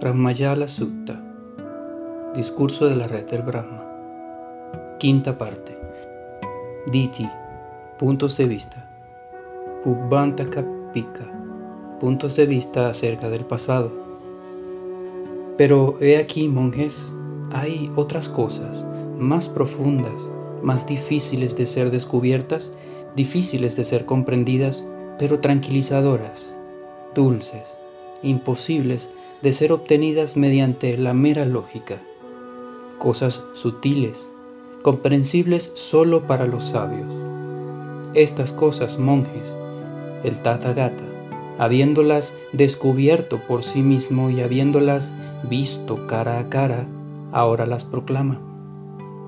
Brahmayala Sutta Discurso de la red del Brahma Quinta parte. Diti Puntos de vista. Pubbanta Kapika Puntos de vista acerca del pasado. Pero he aquí, monjes, hay otras cosas más profundas, más difíciles de ser descubiertas, difíciles de ser comprendidas, pero tranquilizadoras, dulces, imposibles de ser obtenidas mediante la mera lógica, cosas sutiles, comprensibles solo para los sabios. Estas cosas, monjes, el Tathagata, habiéndolas descubierto por sí mismo y habiéndolas visto cara a cara, ahora las proclama.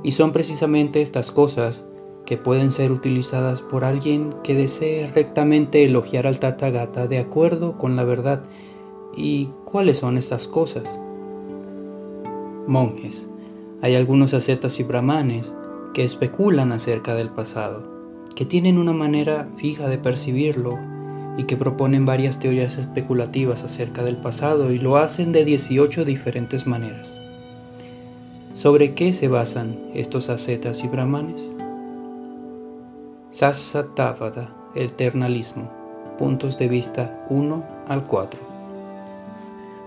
Y son precisamente estas cosas que pueden ser utilizadas por alguien que desee rectamente elogiar al Tathagata de acuerdo con la verdad ¿Y cuáles son estas cosas? Monjes. Hay algunos ascetas y brahmanes que especulan acerca del pasado, que tienen una manera fija de percibirlo y que proponen varias teorías especulativas acerca del pasado y lo hacen de 18 diferentes maneras. ¿Sobre qué se basan estos ascetas y brahmanes? Sassatavada, el ternalismo, puntos de vista 1 al 4.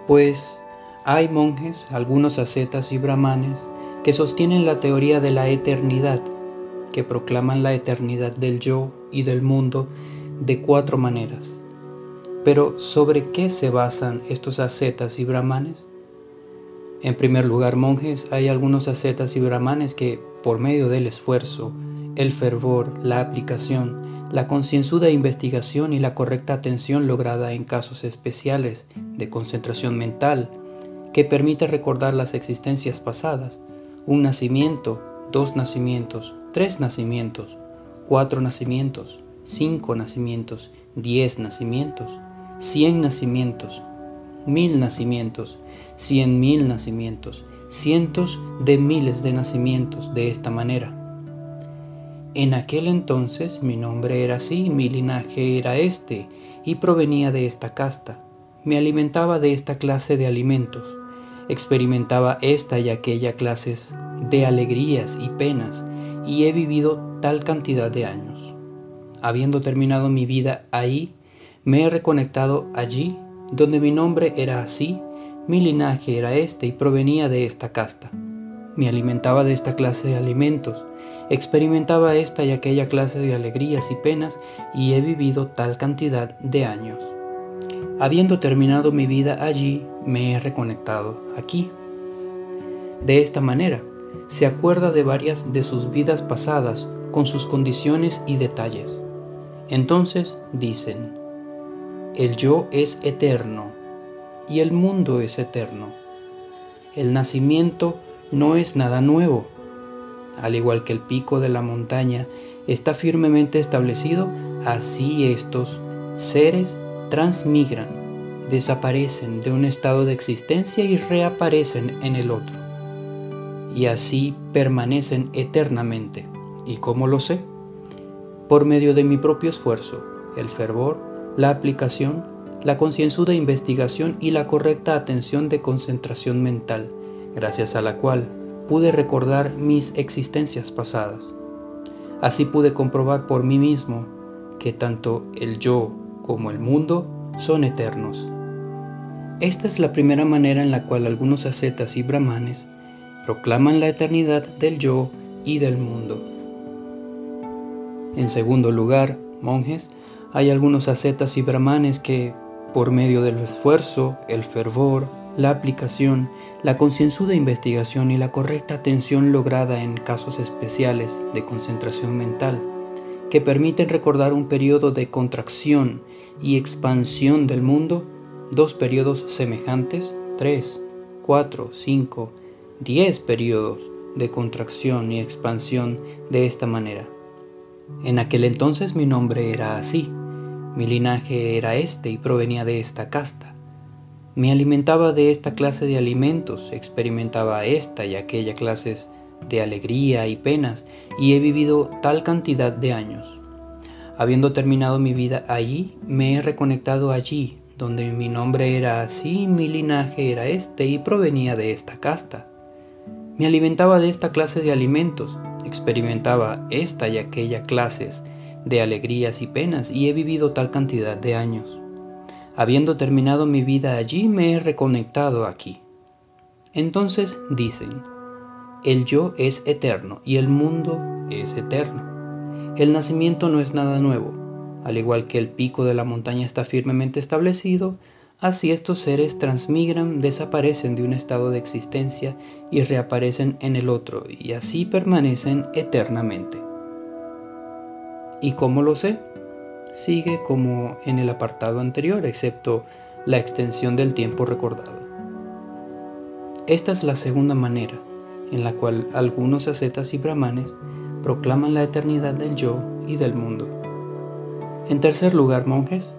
Pues hay monjes, algunos ascetas y brahmanes, que sostienen la teoría de la eternidad, que proclaman la eternidad del yo y del mundo de cuatro maneras. Pero ¿sobre qué se basan estos ascetas y brahmanes? En primer lugar, monjes, hay algunos ascetas y brahmanes que, por medio del esfuerzo, el fervor, la aplicación, la concienzuda investigación y la correcta atención lograda en casos especiales de concentración mental que permite recordar las existencias pasadas, un nacimiento, dos nacimientos, tres nacimientos, cuatro nacimientos, cinco nacimientos, diez nacimientos, cien nacimientos, mil nacimientos, cien mil nacimientos, cientos de miles de nacimientos de esta manera en aquel entonces mi nombre era así, mi linaje era este, y provenía de esta casta. Me alimentaba de esta clase de alimentos, experimentaba esta y aquella clases de alegrías y penas, y he vivido tal cantidad de años. Habiendo terminado mi vida ahí, me he reconectado allí, donde mi nombre era así, mi linaje era este y provenía de esta casta. Me alimentaba de esta clase de alimentos, experimentaba esta y aquella clase de alegrías y penas y he vivido tal cantidad de años. Habiendo terminado mi vida allí, me he reconectado aquí. De esta manera, se acuerda de varias de sus vidas pasadas con sus condiciones y detalles. Entonces dicen, el yo es eterno y el mundo es eterno. El nacimiento no es nada nuevo al igual que el pico de la montaña está firmemente establecido, así estos seres transmigran, desaparecen de un estado de existencia y reaparecen en el otro. Y así permanecen eternamente. ¿Y cómo lo sé? Por medio de mi propio esfuerzo, el fervor, la aplicación, la concienzuda investigación y la correcta atención de concentración mental, gracias a la cual pude recordar mis existencias pasadas. Así pude comprobar por mí mismo que tanto el yo como el mundo son eternos. Esta es la primera manera en la cual algunos ascetas y brahmanes proclaman la eternidad del yo y del mundo. En segundo lugar, monjes, hay algunos ascetas y brahmanes que, por medio del esfuerzo, el fervor, la aplicación, la concienzuda investigación y la correcta atención lograda en casos especiales de concentración mental, que permiten recordar un periodo de contracción y expansión del mundo, dos periodos semejantes, tres, cuatro, cinco, diez periodos de contracción y expansión de esta manera. En aquel entonces mi nombre era así, mi linaje era este y provenía de esta casta. Me alimentaba de esta clase de alimentos, experimentaba esta y aquella clases de alegría y penas, y he vivido tal cantidad de años. Habiendo terminado mi vida allí, me he reconectado allí, donde mi nombre era así, mi linaje era este y provenía de esta casta. Me alimentaba de esta clase de alimentos, experimentaba esta y aquella clases de alegrías y penas y he vivido tal cantidad de años. Habiendo terminado mi vida allí, me he reconectado aquí. Entonces dicen, el yo es eterno y el mundo es eterno. El nacimiento no es nada nuevo. Al igual que el pico de la montaña está firmemente establecido, así estos seres transmigran, desaparecen de un estado de existencia y reaparecen en el otro, y así permanecen eternamente. ¿Y cómo lo sé? Sigue como en el apartado anterior, excepto la extensión del tiempo recordado. Esta es la segunda manera en la cual algunos ascetas y brahmanes proclaman la eternidad del yo y del mundo. En tercer lugar, monjes,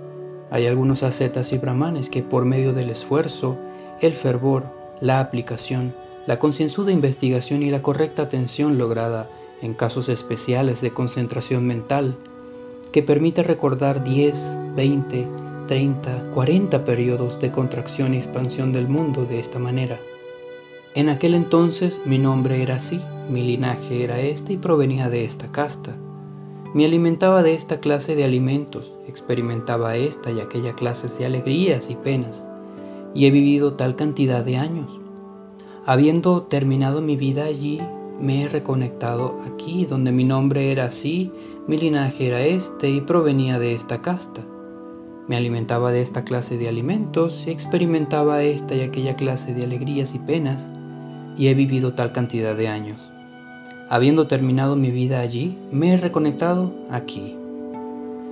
hay algunos ascetas y brahmanes que por medio del esfuerzo, el fervor, la aplicación, la concienzuda investigación y la correcta atención lograda en casos especiales de concentración mental, que permite recordar 10, 20, 30, 40 periodos de contracción y expansión del mundo de esta manera. En aquel entonces mi nombre era así, mi linaje era este y provenía de esta casta. Me alimentaba de esta clase de alimentos, experimentaba esta y aquella clases de alegrías y penas, y he vivido tal cantidad de años. Habiendo terminado mi vida allí, me he reconectado aquí, donde mi nombre era así, mi linaje era este y provenía de esta casta. Me alimentaba de esta clase de alimentos y experimentaba esta y aquella clase de alegrías y penas, y he vivido tal cantidad de años. Habiendo terminado mi vida allí, me he reconectado aquí.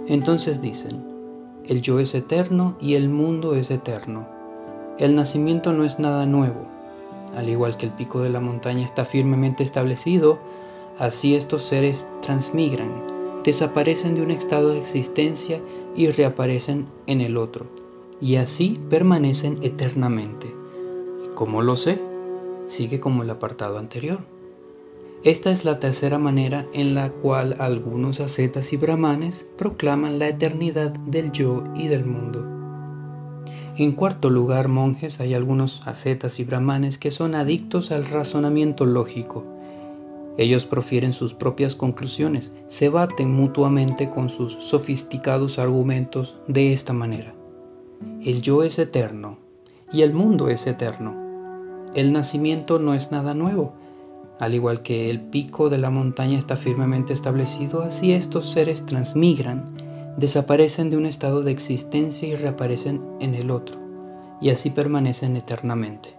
Entonces dicen, el yo es eterno y el mundo es eterno. El nacimiento no es nada nuevo al igual que el pico de la montaña está firmemente establecido, así estos seres transmigran, desaparecen de un estado de existencia y reaparecen en el otro, y así permanecen eternamente. ¿Y cómo lo sé? Sigue como el apartado anterior. Esta es la tercera manera en la cual algunos ascetas y brahmanes proclaman la eternidad del yo y del mundo. En cuarto lugar, monjes, hay algunos ascetas y brahmanes que son adictos al razonamiento lógico. Ellos profieren sus propias conclusiones, se baten mutuamente con sus sofisticados argumentos de esta manera. El yo es eterno y el mundo es eterno. El nacimiento no es nada nuevo. Al igual que el pico de la montaña está firmemente establecido, así estos seres transmigran desaparecen de un estado de existencia y reaparecen en el otro, y así permanecen eternamente.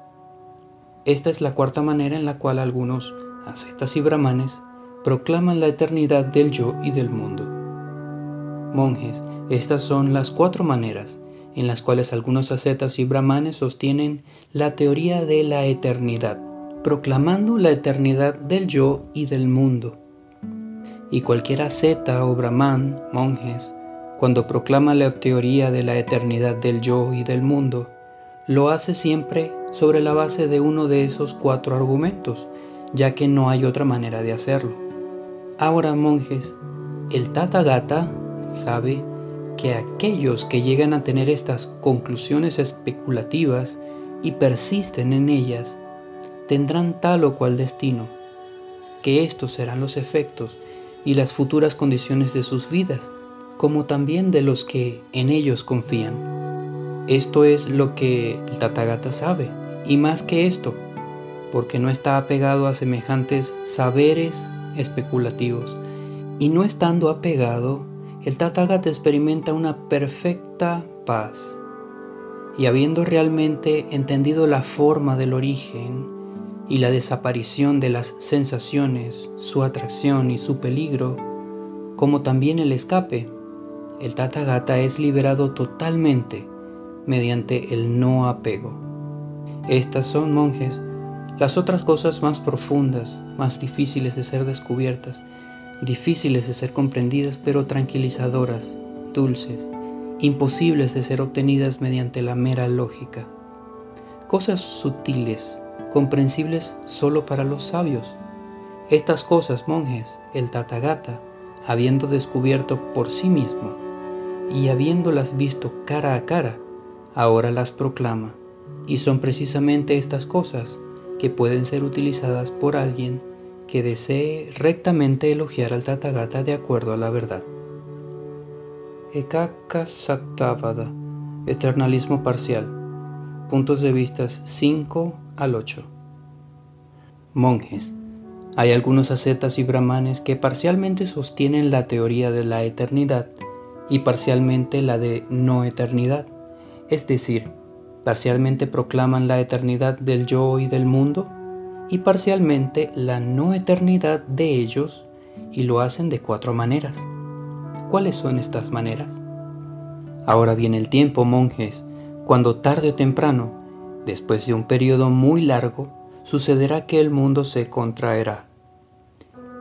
Esta es la cuarta manera en la cual algunos ascetas y brahmanes proclaman la eternidad del yo y del mundo. Monjes, estas son las cuatro maneras en las cuales algunos ascetas y brahmanes sostienen la teoría de la eternidad, proclamando la eternidad del yo y del mundo. Y cualquier asceta o brahman, monjes, cuando proclama la teoría de la eternidad del yo y del mundo, lo hace siempre sobre la base de uno de esos cuatro argumentos, ya que no hay otra manera de hacerlo. Ahora, monjes, el Tathagata sabe que aquellos que llegan a tener estas conclusiones especulativas y persisten en ellas, tendrán tal o cual destino, que estos serán los efectos y las futuras condiciones de sus vidas como también de los que en ellos confían. Esto es lo que el Tathagata sabe, y más que esto, porque no está apegado a semejantes saberes especulativos. Y no estando apegado, el Tathagata experimenta una perfecta paz. Y habiendo realmente entendido la forma del origen y la desaparición de las sensaciones, su atracción y su peligro, como también el escape, el Tathagata es liberado totalmente mediante el no apego. Estas son, monjes, las otras cosas más profundas, más difíciles de ser descubiertas, difíciles de ser comprendidas, pero tranquilizadoras, dulces, imposibles de ser obtenidas mediante la mera lógica. Cosas sutiles, comprensibles solo para los sabios. Estas cosas, monjes, el Tathagata, habiendo descubierto por sí mismo, y habiéndolas visto cara a cara, ahora las proclama, y son precisamente estas cosas que pueden ser utilizadas por alguien que desee rectamente elogiar al Tathagata de acuerdo a la verdad. Ekaka Saktavada, Eternalismo Parcial, puntos de vista 5 al 8. Monjes. Hay algunos ascetas y brahmanes que parcialmente sostienen la teoría de la eternidad y parcialmente la de no eternidad, es decir, parcialmente proclaman la eternidad del yo y del mundo y parcialmente la no eternidad de ellos y lo hacen de cuatro maneras. ¿Cuáles son estas maneras? Ahora viene el tiempo, monjes, cuando tarde o temprano, después de un periodo muy largo, sucederá que el mundo se contraerá.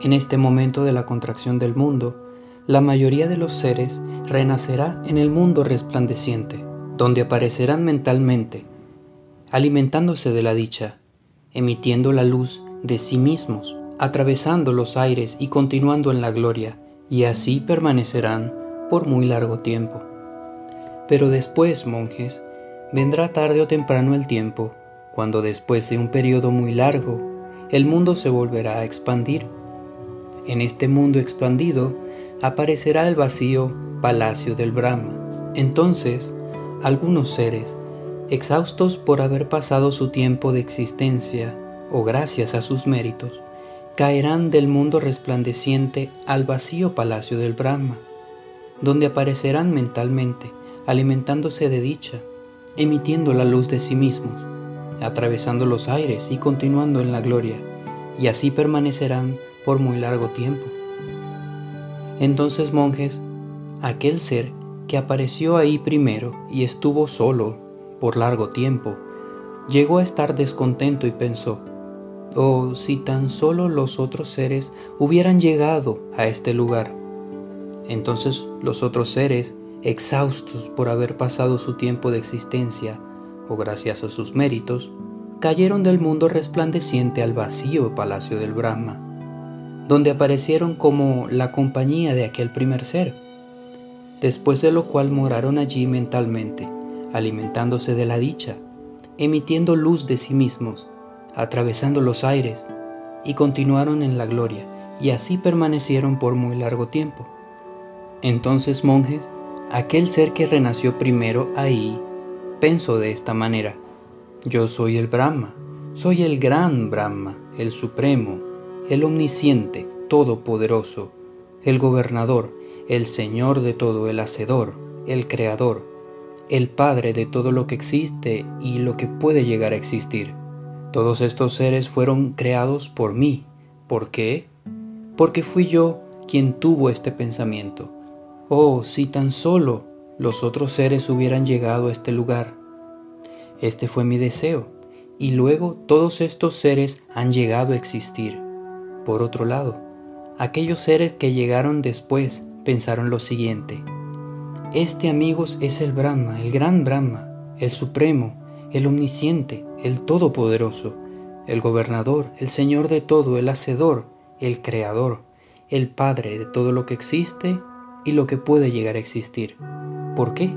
En este momento de la contracción del mundo, la mayoría de los seres renacerá en el mundo resplandeciente, donde aparecerán mentalmente, alimentándose de la dicha, emitiendo la luz de sí mismos, atravesando los aires y continuando en la gloria, y así permanecerán por muy largo tiempo. Pero después, monjes, vendrá tarde o temprano el tiempo, cuando después de un periodo muy largo, el mundo se volverá a expandir. En este mundo expandido aparecerá el vacío palacio del Brahma. Entonces, algunos seres exhaustos por haber pasado su tiempo de existencia o gracias a sus méritos, caerán del mundo resplandeciente al vacío palacio del Brahma, donde aparecerán mentalmente, alimentándose de dicha, emitiendo la luz de sí mismos, atravesando los aires y continuando en la gloria, y así permanecerán por muy largo tiempo. Entonces, monjes, aquel ser que apareció ahí primero y estuvo solo por largo tiempo, llegó a estar descontento y pensó, oh, si tan solo los otros seres hubieran llegado a este lugar. Entonces los otros seres, exhaustos por haber pasado su tiempo de existencia, o gracias a sus méritos, cayeron del mundo resplandeciente al vacío palacio del Brahma, donde aparecieron como la compañía de aquel primer ser, después de lo cual moraron allí mentalmente alimentándose de la dicha, emitiendo luz de sí mismos, atravesando los aires, y continuaron en la gloria, y así permanecieron por muy largo tiempo. Entonces, monjes, aquel ser que renació primero ahí, pensó de esta manera, yo soy el Brahma, soy el gran Brahma, el Supremo, el Omnisciente, Todopoderoso, el Gobernador, el Señor de todo, el Hacedor, el Creador, el Padre de todo lo que existe y lo que puede llegar a existir. Todos estos seres fueron creados por mí. ¿Por qué? Porque fui yo quien tuvo este pensamiento. Oh, si tan solo los otros seres hubieran llegado a este lugar. Este fue mi deseo, y luego todos estos seres han llegado a existir. Por otro lado, aquellos seres que llegaron después pensaron lo siguiente. Este, amigos, es el Brahma, el gran Brahma, el Supremo, el Omnisciente, el Todopoderoso, el Gobernador, el Señor de todo, el Hacedor, el Creador, el Padre de todo lo que existe y lo que puede llegar a existir. ¿Por qué?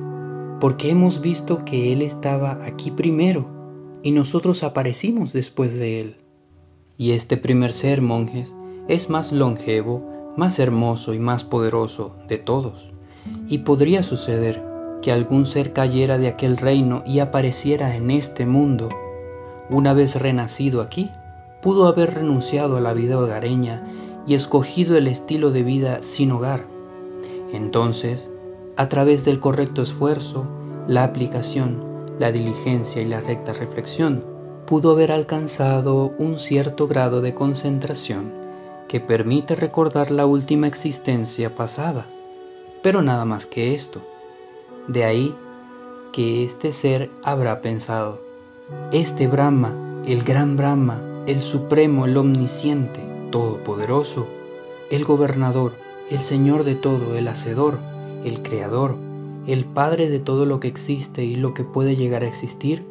Porque hemos visto que Él estaba aquí primero y nosotros aparecimos después de Él. Y este primer ser, monjes, es más longevo, más hermoso y más poderoso de todos. Y podría suceder que algún ser cayera de aquel reino y apareciera en este mundo. Una vez renacido aquí, pudo haber renunciado a la vida hogareña y escogido el estilo de vida sin hogar. Entonces, a través del correcto esfuerzo, la aplicación, la diligencia y la recta reflexión, pudo haber alcanzado un cierto grado de concentración que permite recordar la última existencia pasada pero nada más que esto. De ahí que este ser habrá pensado, este Brahma, el gran Brahma, el supremo, el omnisciente, todopoderoso, el gobernador, el Señor de todo, el Hacedor, el Creador, el Padre de todo lo que existe y lo que puede llegar a existir,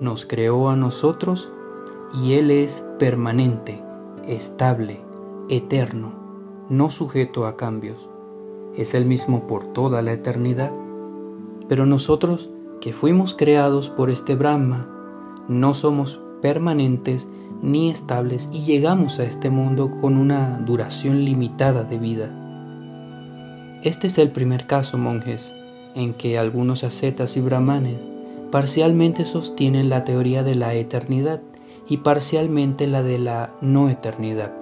nos creó a nosotros y Él es permanente, estable, eterno, no sujeto a cambios es el mismo por toda la eternidad. Pero nosotros que fuimos creados por este Brahma, no somos permanentes ni estables y llegamos a este mundo con una duración limitada de vida. Este es el primer caso, monjes, en que algunos ascetas y brahmanes parcialmente sostienen la teoría de la eternidad y parcialmente la de la no eternidad,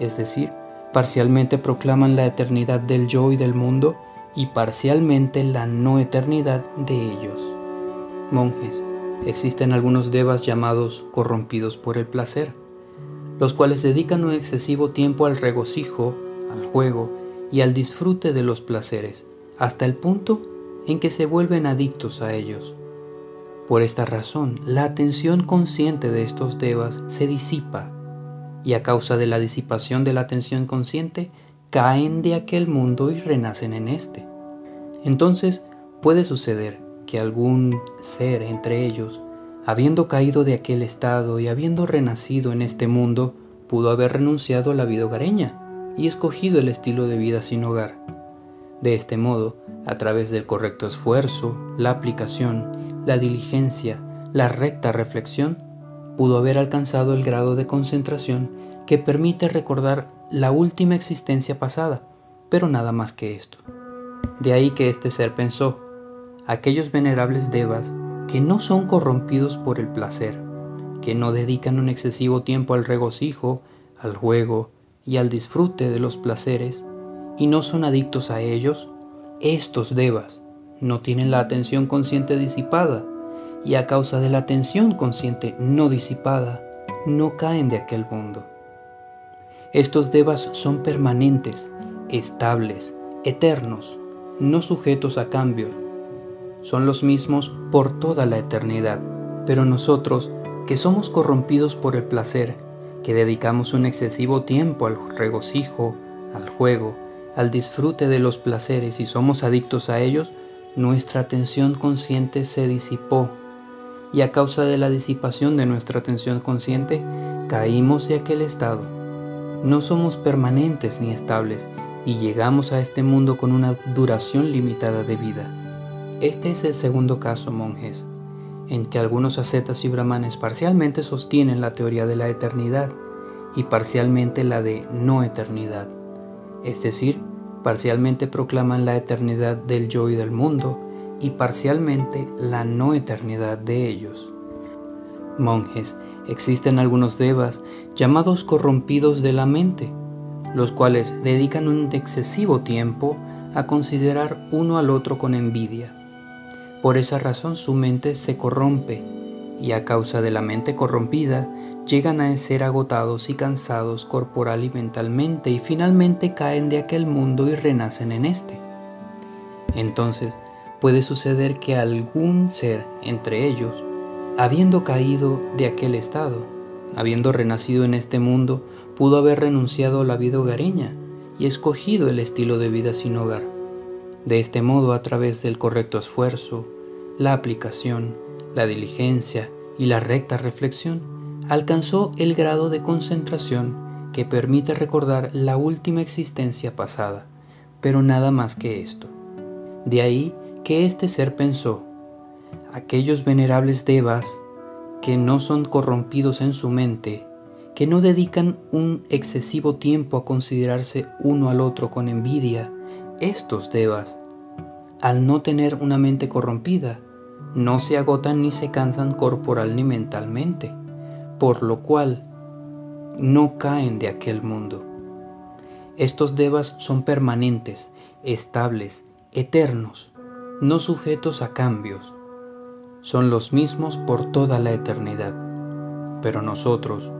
es decir, parcialmente proclaman la eternidad del yo y del mundo y parcialmente la no eternidad de ellos. Monjes, existen algunos devas llamados corrompidos por el placer, los cuales dedican un excesivo tiempo al regocijo, al juego y al disfrute de los placeres, hasta el punto en que se vuelven adictos a ellos. Por esta razón, la atención consciente de estos devas se disipa y a causa de la disipación de la atención consciente, caen de aquel mundo y renacen en este. Entonces puede suceder que algún ser entre ellos, habiendo caído de aquel estado y habiendo renacido en este mundo, pudo haber renunciado a la vida hogareña y escogido el estilo de vida sin hogar. De este modo, a través del correcto esfuerzo, la aplicación, la diligencia, la recta reflexión, pudo haber alcanzado el grado de concentración que permite recordar la última existencia pasada, pero nada más que esto. De ahí que este ser pensó, aquellos venerables devas que no son corrompidos por el placer, que no dedican un excesivo tiempo al regocijo, al juego y al disfrute de los placeres, y no son adictos a ellos, estos devas no tienen la atención consciente disipada, y a causa de la atención consciente no disipada, no caen de aquel mundo. Estos devas son permanentes, estables, eternos, no sujetos a cambio. Son los mismos por toda la eternidad. Pero nosotros, que somos corrompidos por el placer, que dedicamos un excesivo tiempo al regocijo, al juego, al disfrute de los placeres y somos adictos a ellos, nuestra atención consciente se disipó y a causa de la disipación de nuestra atención consciente caímos de aquel estado. No somos permanentes ni estables y llegamos a este mundo con una duración limitada de vida. Este es el segundo caso, monjes, en que algunos ascetas y brahmanes parcialmente sostienen la teoría de la eternidad y parcialmente la de no eternidad, es decir, parcialmente proclaman la eternidad del yo y del mundo y parcialmente la no eternidad de ellos. Monjes, existen algunos devas llamados corrompidos de la mente, los cuales dedican un excesivo tiempo a considerar uno al otro con envidia. Por esa razón su mente se corrompe y a causa de la mente corrompida llegan a ser agotados y cansados corporal y mentalmente y finalmente caen de aquel mundo y renacen en este. Entonces, puede suceder que algún ser entre ellos, habiendo caído de aquel estado, habiendo renacido en este mundo, pudo haber renunciado a la vida hogareña y escogido el estilo de vida sin hogar. De este modo, a través del correcto esfuerzo, la aplicación, la diligencia y la recta reflexión, alcanzó el grado de concentración que permite recordar la última existencia pasada, pero nada más que esto. De ahí que este ser pensó, aquellos venerables devas que no son corrompidos en su mente, que no dedican un excesivo tiempo a considerarse uno al otro con envidia, estos devas, al no tener una mente corrompida, no se agotan ni se cansan corporal ni mentalmente, por lo cual no caen de aquel mundo. Estos devas son permanentes, estables, eternos, no sujetos a cambios, son los mismos por toda la eternidad. Pero nosotros,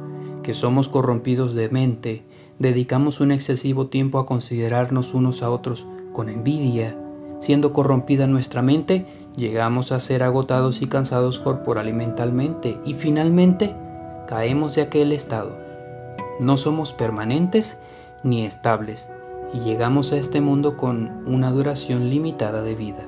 que somos corrompidos de mente, dedicamos un excesivo tiempo a considerarnos unos a otros con envidia, siendo corrompida nuestra mente, llegamos a ser agotados y cansados corporal y mentalmente, y finalmente caemos de aquel estado. No somos permanentes ni estables, y llegamos a este mundo con una duración limitada de vida.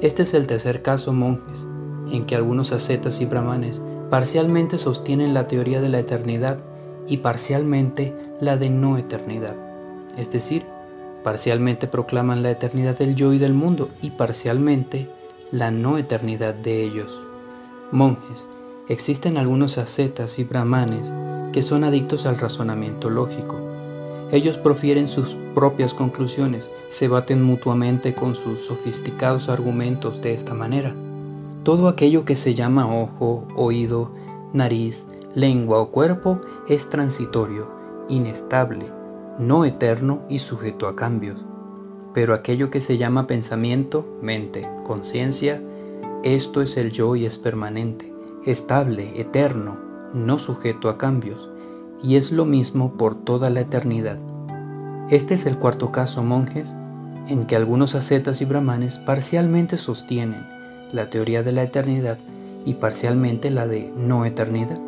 Este es el tercer caso, monjes, en que algunos ascetas y brahmanes parcialmente sostienen la teoría de la eternidad y parcialmente la de no eternidad. Es decir, parcialmente proclaman la eternidad del yo y del mundo y parcialmente la no eternidad de ellos. Monjes, existen algunos ascetas y brahmanes que son adictos al razonamiento lógico. Ellos profieren sus propias conclusiones, se baten mutuamente con sus sofisticados argumentos de esta manera. Todo aquello que se llama ojo, oído, nariz, lengua o cuerpo es transitorio, inestable, no eterno y sujeto a cambios. Pero aquello que se llama pensamiento, mente, conciencia, esto es el yo y es permanente, estable, eterno, no sujeto a cambios, y es lo mismo por toda la eternidad. Este es el cuarto caso, monjes, en que algunos ascetas y brahmanes parcialmente sostienen la teoría de la eternidad y parcialmente la de no eternidad.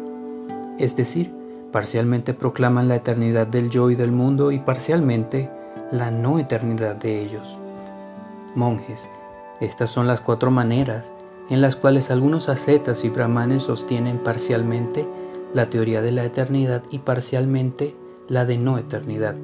Es decir, parcialmente proclaman la eternidad del yo y del mundo y parcialmente la no eternidad de ellos. Monjes, estas son las cuatro maneras en las cuales algunos ascetas y brahmanes sostienen parcialmente la teoría de la eternidad y parcialmente la de no eternidad.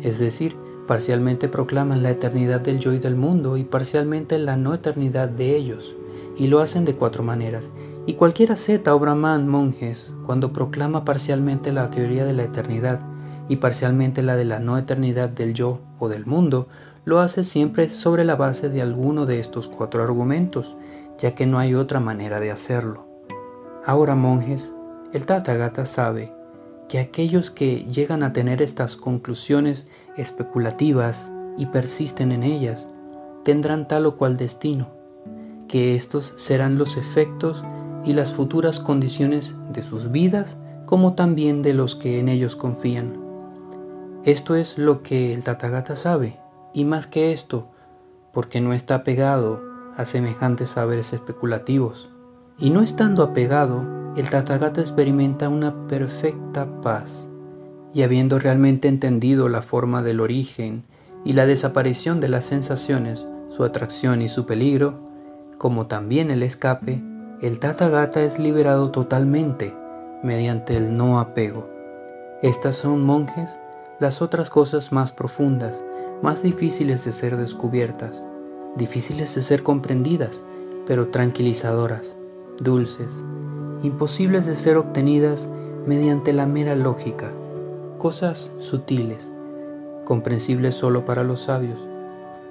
Es decir, Parcialmente proclaman la eternidad del yo y del mundo y parcialmente la no eternidad de ellos, y lo hacen de cuatro maneras. Y cualquier asceta o brahman, monjes, cuando proclama parcialmente la teoría de la eternidad y parcialmente la de la no eternidad del yo o del mundo, lo hace siempre sobre la base de alguno de estos cuatro argumentos, ya que no hay otra manera de hacerlo. Ahora, monjes, el Tathagata sabe que aquellos que llegan a tener estas conclusiones especulativas y persisten en ellas, tendrán tal o cual destino, que estos serán los efectos y las futuras condiciones de sus vidas como también de los que en ellos confían. Esto es lo que el Tathagata sabe, y más que esto, porque no está apegado a semejantes saberes especulativos. Y no estando apegado, el Tathagata experimenta una perfecta paz y habiendo realmente entendido la forma del origen y la desaparición de las sensaciones, su atracción y su peligro, como también el escape, el Tathagata es liberado totalmente mediante el no apego. Estas son, monjes, las otras cosas más profundas, más difíciles de ser descubiertas, difíciles de ser comprendidas, pero tranquilizadoras, dulces, imposibles de ser obtenidas mediante la mera lógica cosas sutiles, comprensibles solo para los sabios.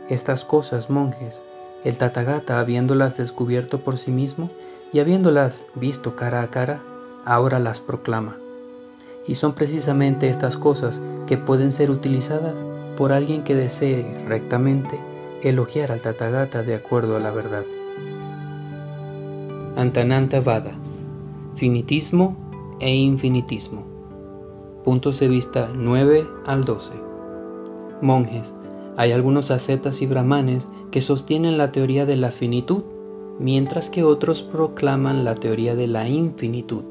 Estas cosas, monjes, el Tathagata, habiéndolas descubierto por sí mismo y habiéndolas visto cara a cara, ahora las proclama. Y son precisamente estas cosas que pueden ser utilizadas por alguien que desee rectamente elogiar al Tathagata de acuerdo a la verdad. Antananta Vada, finitismo e infinitismo. Puntos de vista 9 al 12. Monjes, hay algunos ascetas y brahmanes que sostienen la teoría de la finitud, mientras que otros proclaman la teoría de la infinitud,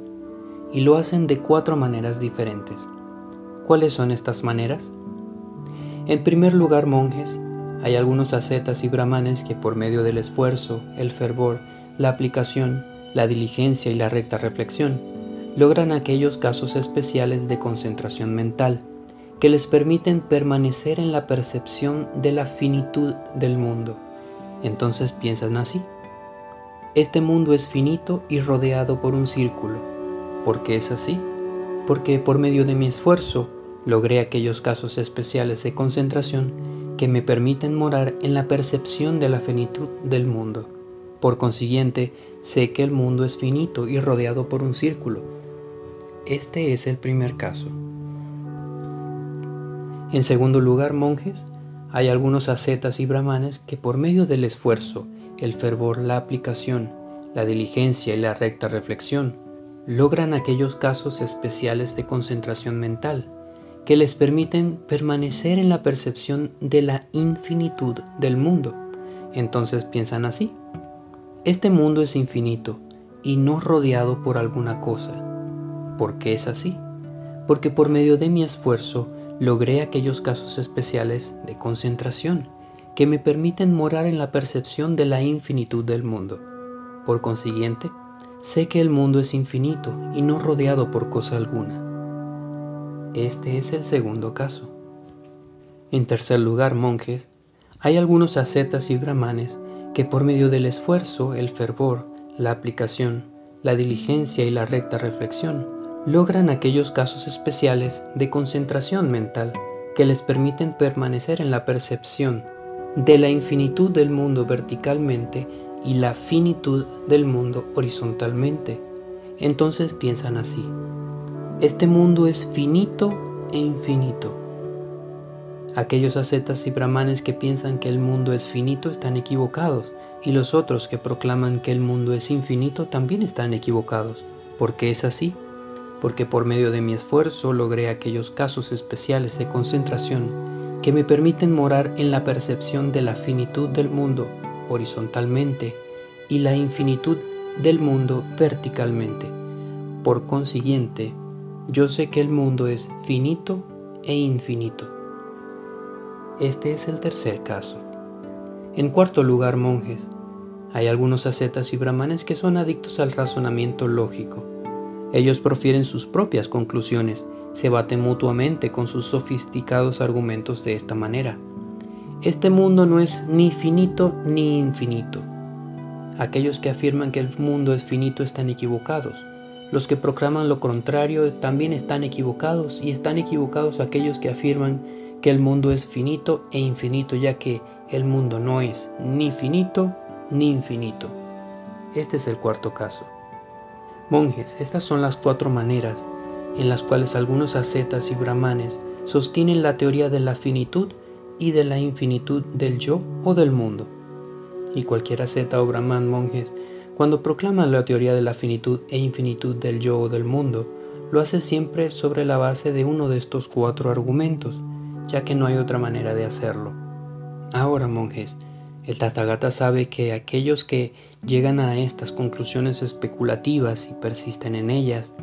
y lo hacen de cuatro maneras diferentes. ¿Cuáles son estas maneras? En primer lugar, monjes, hay algunos ascetas y brahmanes que por medio del esfuerzo, el fervor, la aplicación, la diligencia y la recta reflexión, logran aquellos casos especiales de concentración mental que les permiten permanecer en la percepción de la finitud del mundo. Entonces piensan así. Este mundo es finito y rodeado por un círculo. ¿Por qué es así? Porque por medio de mi esfuerzo logré aquellos casos especiales de concentración que me permiten morar en la percepción de la finitud del mundo. Por consiguiente, sé que el mundo es finito y rodeado por un círculo este es el primer caso. En segundo lugar, monjes, hay algunos ascetas y brahmanes que por medio del esfuerzo, el fervor, la aplicación, la diligencia y la recta reflexión, logran aquellos casos especiales de concentración mental que les permiten permanecer en la percepción de la infinitud del mundo. Entonces piensan así. Este mundo es infinito y no rodeado por alguna cosa ¿Por qué es así? Porque por medio de mi esfuerzo logré aquellos casos especiales de concentración que me permiten morar en la percepción de la infinitud del mundo. Por consiguiente, sé que el mundo es infinito y no rodeado por cosa alguna. Este es el segundo caso. En tercer lugar, monjes, hay algunos ascetas y brahmanes que por medio del esfuerzo, el fervor, la aplicación, la diligencia y la recta reflexión, logran aquellos casos especiales de concentración mental que les permiten permanecer en la percepción de la infinitud del mundo verticalmente y la finitud del mundo horizontalmente. Entonces piensan así, este mundo es finito e infinito. Aquellos ascetas y brahmanes que piensan que el mundo es finito están equivocados, y los otros que proclaman que el mundo es infinito también están equivocados. ¿Por qué es así? Porque por medio de mi esfuerzo logré aquellos casos especiales de concentración que me permiten morar en la percepción de la finitud del mundo horizontalmente y la infinitud del mundo verticalmente. Por consiguiente, yo sé que el mundo es finito e infinito. Este es el tercer caso. En cuarto lugar, monjes, hay algunos ascetas y brahmanes que son adictos al razonamiento lógico. Ellos profieren sus propias conclusiones, se baten mutuamente con sus sofisticados argumentos de esta manera. Este mundo no es ni finito ni infinito. Aquellos que afirman que el mundo es finito están equivocados. Los que proclaman lo contrario también están equivocados y están equivocados aquellos que afirman que el mundo es finito e infinito, ya que el mundo no es ni finito ni infinito. Este es el cuarto caso. Monjes, estas son las cuatro maneras en las cuales algunos ascetas y brahmanes sostienen la teoría de la finitud y de la infinitud del yo o del mundo. Y cualquier asceta o brahman monjes, cuando proclaman la teoría de la finitud e infinitud del yo o del mundo, lo hace siempre sobre la base de uno de estos cuatro argumentos, ya que no hay otra manera de hacerlo. Ahora, monjes, el Tathagata sabe que aquellos que llegan a estas conclusiones especulativas y persisten en ellas,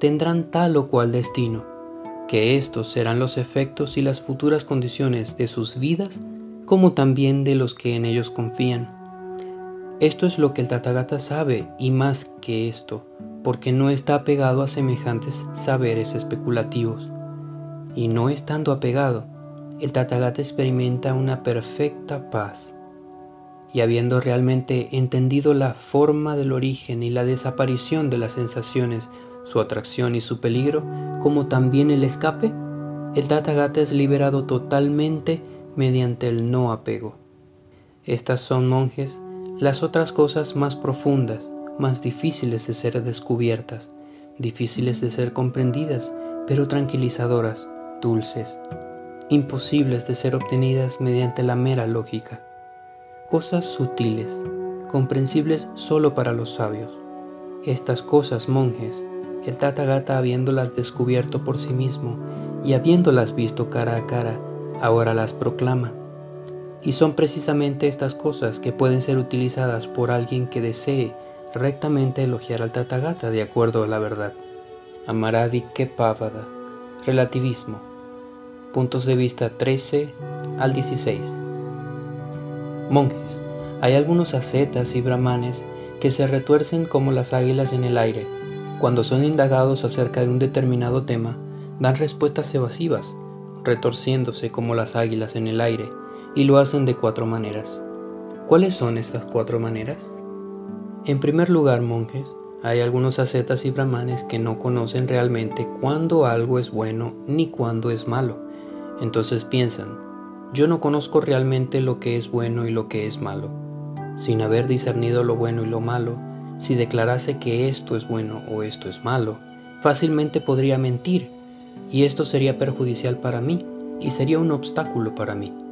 tendrán tal o cual destino, que estos serán los efectos y las futuras condiciones de sus vidas, como también de los que en ellos confían. Esto es lo que el Tathagata sabe y más que esto, porque no está apegado a semejantes saberes especulativos. Y no estando apegado, el Tathagata experimenta una perfecta paz. Y habiendo realmente entendido la forma del origen y la desaparición de las sensaciones, su atracción y su peligro, como también el escape, el Tathagata es liberado totalmente mediante el no apego. Estas son, monjes, las otras cosas más profundas, más difíciles de ser descubiertas, difíciles de ser comprendidas, pero tranquilizadoras, dulces, imposibles de ser obtenidas mediante la mera lógica. Cosas sutiles, comprensibles solo para los sabios. Estas cosas, monjes, el Tathagata habiéndolas descubierto por sí mismo y habiéndolas visto cara a cara, ahora las proclama. Y son precisamente estas cosas que pueden ser utilizadas por alguien que desee rectamente elogiar al Tathagata de acuerdo a la verdad. Amaradi Kepavada, relativismo, puntos de vista 13 al 16. Monjes, hay algunos ascetas y brahmanes que se retuercen como las águilas en el aire. Cuando son indagados acerca de un determinado tema, dan respuestas evasivas, retorciéndose como las águilas en el aire, y lo hacen de cuatro maneras. ¿Cuáles son estas cuatro maneras? En primer lugar, monjes, hay algunos ascetas y brahmanes que no conocen realmente cuándo algo es bueno ni cuándo es malo. Entonces piensan, yo no conozco realmente lo que es bueno y lo que es malo. Sin haber discernido lo bueno y lo malo, si declarase que esto es bueno o esto es malo, fácilmente podría mentir, y esto sería perjudicial para mí y sería un obstáculo para mí.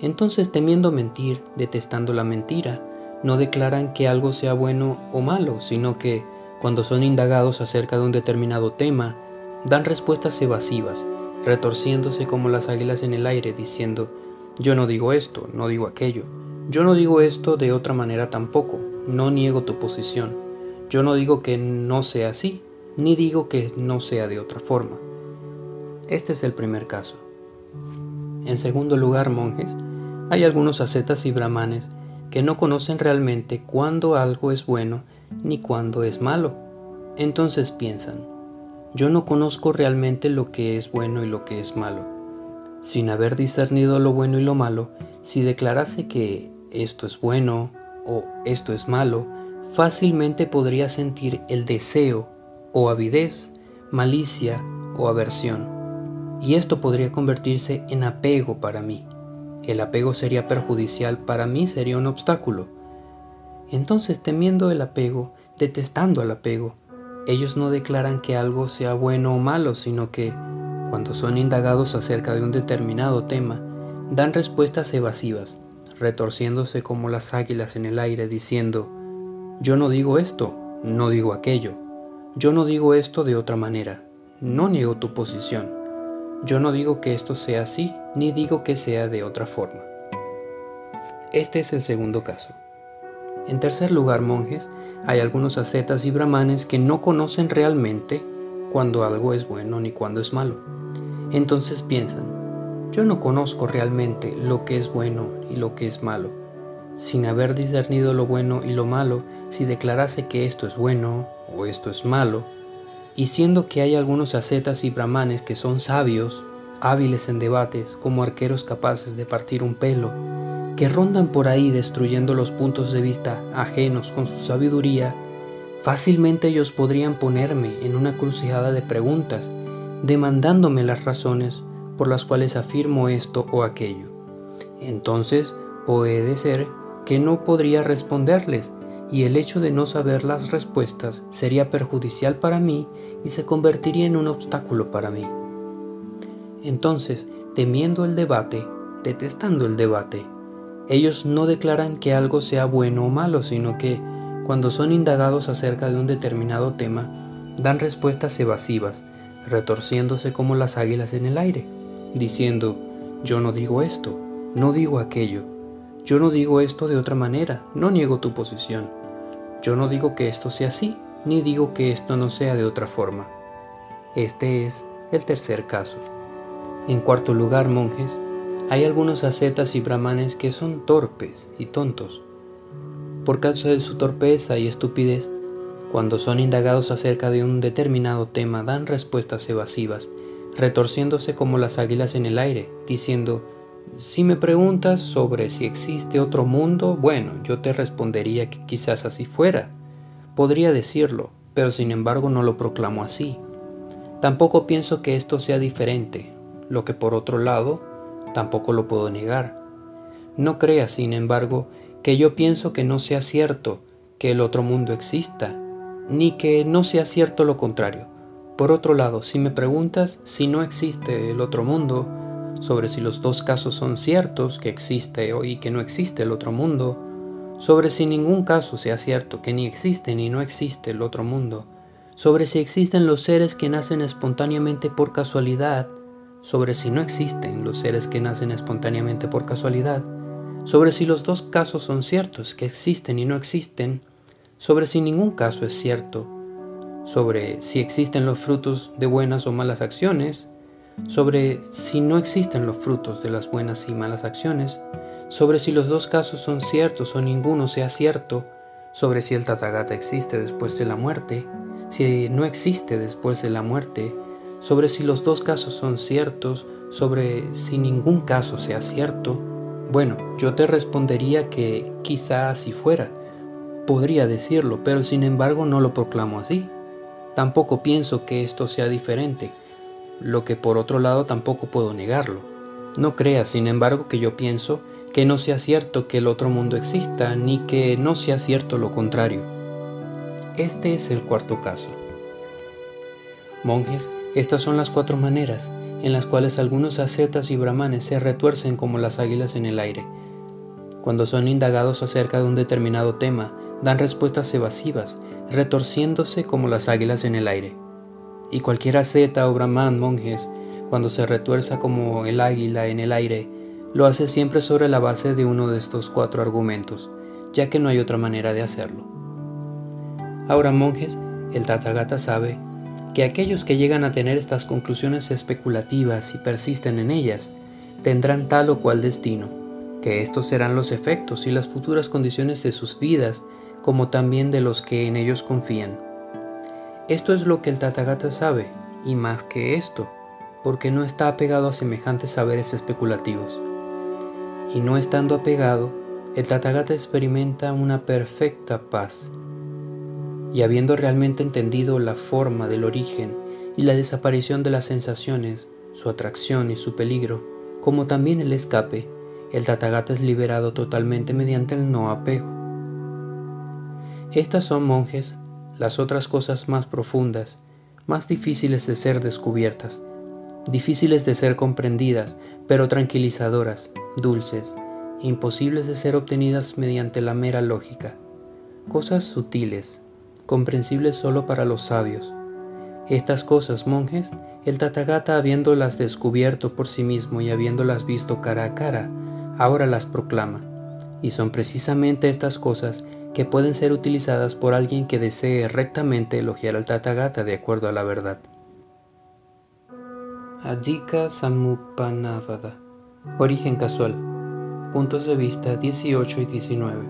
Entonces, temiendo mentir, detestando la mentira, no declaran que algo sea bueno o malo, sino que, cuando son indagados acerca de un determinado tema, dan respuestas evasivas, retorciéndose como las águilas en el aire, diciendo, yo no digo esto, no digo aquello, yo no digo esto de otra manera tampoco, no niego tu posición, yo no digo que no sea así, ni digo que no sea de otra forma. Este es el primer caso. En segundo lugar, monjes, hay algunos ascetas y brahmanes que no conocen realmente cuándo algo es bueno ni cuándo es malo. Entonces piensan, yo no conozco realmente lo que es bueno y lo que es malo. Sin haber discernido lo bueno y lo malo, si declarase que esto es bueno o esto es malo, fácilmente podría sentir el deseo o avidez, malicia o aversión. Y esto podría convertirse en apego para mí. El apego sería perjudicial para mí, sería un obstáculo. Entonces, temiendo el apego, detestando al apego, ellos no declaran que algo sea bueno o malo, sino que, cuando son indagados acerca de un determinado tema, dan respuestas evasivas, retorciéndose como las águilas en el aire, diciendo, yo no digo esto, no digo aquello, yo no digo esto de otra manera, no niego tu posición, yo no digo que esto sea así, ni digo que sea de otra forma. Este es el segundo caso. En tercer lugar, monjes, hay algunos ascetas y brahmanes que no conocen realmente cuando algo es bueno ni cuando es malo. Entonces piensan, yo no conozco realmente lo que es bueno y lo que es malo. Sin haber discernido lo bueno y lo malo, si declarase que esto es bueno o esto es malo, y siendo que hay algunos ascetas y brahmanes que son sabios, hábiles en debates, como arqueros capaces de partir un pelo, que rondan por ahí destruyendo los puntos de vista ajenos con su sabiduría, fácilmente ellos podrían ponerme en una crucijada de preguntas, demandándome las razones por las cuales afirmo esto o aquello. Entonces puede ser que no podría responderles y el hecho de no saber las respuestas sería perjudicial para mí y se convertiría en un obstáculo para mí. Entonces, temiendo el debate, detestando el debate, ellos no declaran que algo sea bueno o malo, sino que, cuando son indagados acerca de un determinado tema, dan respuestas evasivas, retorciéndose como las águilas en el aire, diciendo, yo no digo esto, no digo aquello, yo no digo esto de otra manera, no niego tu posición. Yo no digo que esto sea así, ni digo que esto no sea de otra forma. Este es el tercer caso. En cuarto lugar, monjes, hay algunos ascetas y brahmanes que son torpes y tontos. Por causa de su torpeza y estupidez, cuando son indagados acerca de un determinado tema dan respuestas evasivas, retorciéndose como las águilas en el aire, diciendo, si me preguntas sobre si existe otro mundo, bueno, yo te respondería que quizás así fuera. Podría decirlo, pero sin embargo no lo proclamo así. Tampoco pienso que esto sea diferente, lo que por otro lado tampoco lo puedo negar. No creas, sin embargo, que yo pienso que no sea cierto que el otro mundo exista, ni que no sea cierto lo contrario. Por otro lado, si me preguntas si no existe el otro mundo, sobre si los dos casos son ciertos, que existe y que no existe el otro mundo, sobre si ningún caso sea cierto, que ni existe ni no existe el otro mundo, sobre si existen los seres que nacen espontáneamente por casualidad, sobre si no existen los seres que nacen espontáneamente por casualidad, sobre si los dos casos son ciertos, que existen y no existen, sobre si ningún caso es cierto, sobre si existen los frutos de buenas o malas acciones, sobre si no existen los frutos de las buenas y malas acciones, sobre si los dos casos son ciertos o ninguno sea cierto, sobre si el Tathagata existe después de la muerte, si no existe después de la muerte, sobre si los dos casos son ciertos, sobre si ningún caso sea cierto, bueno, yo te respondería que quizá así fuera. Podría decirlo, pero sin embargo no lo proclamo así. Tampoco pienso que esto sea diferente lo que por otro lado tampoco puedo negarlo. No creas, sin embargo, que yo pienso que no sea cierto que el otro mundo exista, ni que no sea cierto lo contrario. Este es el cuarto caso. Monjes, estas son las cuatro maneras en las cuales algunos ascetas y brahmanes se retuercen como las águilas en el aire. Cuando son indagados acerca de un determinado tema, dan respuestas evasivas, retorciéndose como las águilas en el aire. Y cualquier asceta o brahman, monjes, cuando se retuerza como el águila en el aire, lo hace siempre sobre la base de uno de estos cuatro argumentos, ya que no hay otra manera de hacerlo. Ahora, monjes, el Tathagata sabe que aquellos que llegan a tener estas conclusiones especulativas y persisten en ellas, tendrán tal o cual destino, que estos serán los efectos y las futuras condiciones de sus vidas, como también de los que en ellos confían. Esto es lo que el Tathagata sabe, y más que esto, porque no está apegado a semejantes saberes especulativos. Y no estando apegado, el Tathagata experimenta una perfecta paz. Y habiendo realmente entendido la forma del origen y la desaparición de las sensaciones, su atracción y su peligro, como también el escape, el Tathagata es liberado totalmente mediante el no apego. Estas son, monjes, las otras cosas más profundas, más difíciles de ser descubiertas, difíciles de ser comprendidas, pero tranquilizadoras, dulces, imposibles de ser obtenidas mediante la mera lógica, cosas sutiles, comprensibles solo para los sabios. Estas cosas, monjes, el Tathagata habiéndolas descubierto por sí mismo y habiéndolas visto cara a cara, ahora las proclama, y son precisamente estas cosas que pueden ser utilizadas por alguien que desee rectamente elogiar al Tathagata de acuerdo a la verdad. Adhika Samupanavada Origen casual Puntos de vista 18 y 19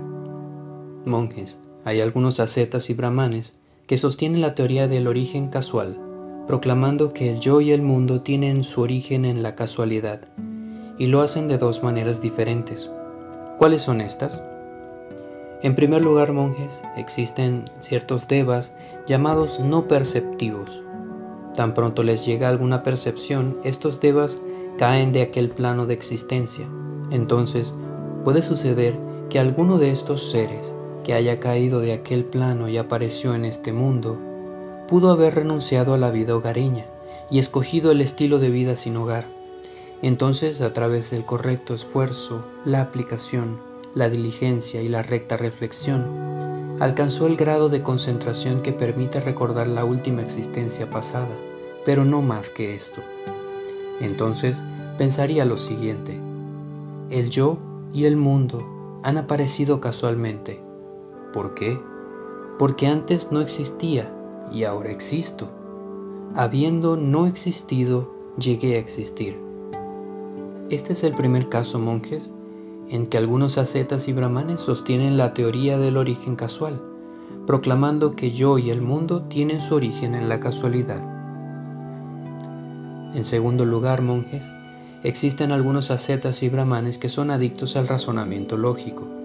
Monjes, hay algunos ascetas y brahmanes que sostienen la teoría del origen casual, proclamando que el yo y el mundo tienen su origen en la casualidad y lo hacen de dos maneras diferentes. ¿Cuáles son estas? En primer lugar, monjes, existen ciertos devas llamados no perceptivos. Tan pronto les llega alguna percepción, estos devas caen de aquel plano de existencia. Entonces, puede suceder que alguno de estos seres que haya caído de aquel plano y apareció en este mundo, pudo haber renunciado a la vida hogareña y escogido el estilo de vida sin hogar entonces, a través del correcto esfuerzo, la aplicación, la diligencia y la recta reflexión, alcanzó el grado de concentración que permite recordar la última existencia pasada, pero no más que esto. Entonces, pensaría lo siguiente. El yo y el mundo han aparecido casualmente. ¿Por qué? Porque antes no existía y ahora existo. Habiendo no existido, llegué a existir. Este es el primer caso, monjes, en que algunos ascetas y brahmanes sostienen la teoría del origen casual, proclamando que yo y el mundo tienen su origen en la casualidad. En segundo lugar, monjes, existen algunos ascetas y brahmanes que son adictos al razonamiento lógico.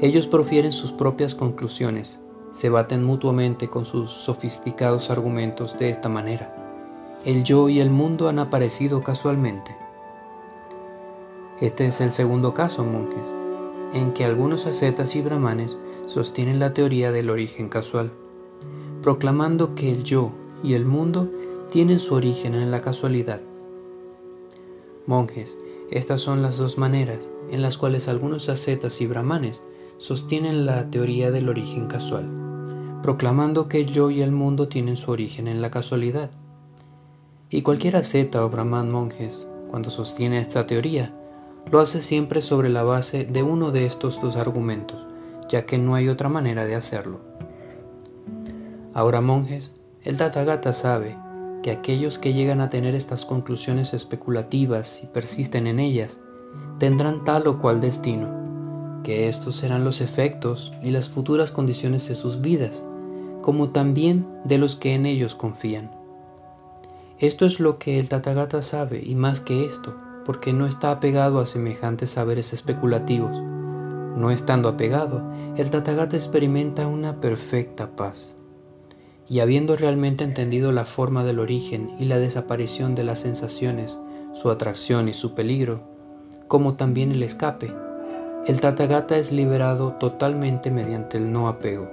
Ellos profieren sus propias conclusiones, se baten mutuamente con sus sofisticados argumentos de esta manera. El yo y el mundo han aparecido casualmente. Este es el segundo caso, monjes, en que algunos ascetas y brahmanes sostienen la teoría del origen casual, proclamando que el yo y el mundo tienen su origen en la casualidad. Monjes, estas son las dos maneras en las cuales algunos ascetas y brahmanes sostienen la teoría del origen casual, proclamando que yo y el mundo tienen su origen en la casualidad. Y cualquier asceta o brahman monjes, cuando sostiene esta teoría, lo hace siempre sobre la base de uno de estos dos argumentos, ya que no hay otra manera de hacerlo. Ahora monjes, el Tathagata sabe que aquellos que llegan a tener estas conclusiones especulativas y persisten en ellas, tendrán tal o cual destino, que estos serán los efectos y las futuras condiciones de sus vidas, como también de los que en ellos confían. Esto es lo que el Tathagata sabe y más que esto, porque no está apegado a semejantes saberes especulativos. No estando apegado, el Tathagata experimenta una perfecta paz. Y habiendo realmente entendido la forma del origen y la desaparición de las sensaciones, su atracción y su peligro, como también el escape, el Tathagata es liberado totalmente mediante el no apego.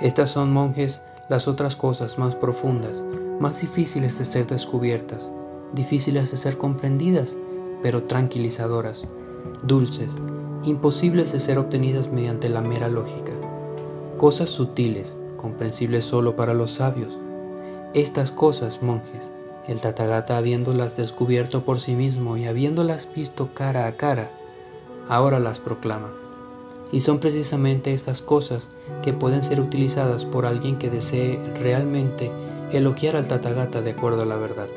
Estas son, monjes, las otras cosas más profundas, más difíciles de ser descubiertas, difíciles de ser comprendidas, pero tranquilizadoras, dulces, imposibles de ser obtenidas mediante la mera lógica. Cosas sutiles, comprensibles solo para los sabios. Estas cosas, monjes, el Tathagata habiéndolas descubierto por sí mismo y habiéndolas visto cara a cara, ahora las proclama. Y son precisamente estas cosas que pueden ser utilizadas por alguien que desee realmente elogiar al Tathagata de acuerdo a la verdad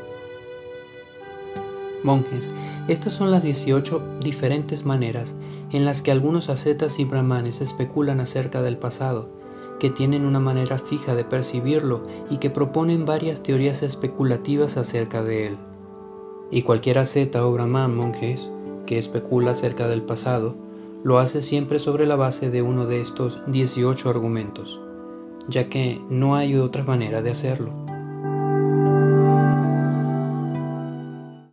monjes, estas son las 18 diferentes maneras en las que algunos ascetas y brahmanes especulan acerca del pasado, que tienen una manera fija de percibirlo y que proponen varias teorías especulativas acerca de él. Y cualquier asceta o brahman, monjes, que especula acerca del pasado, lo hace siempre sobre la base de uno de estos 18 argumentos, ya que no hay otra manera de hacerlo.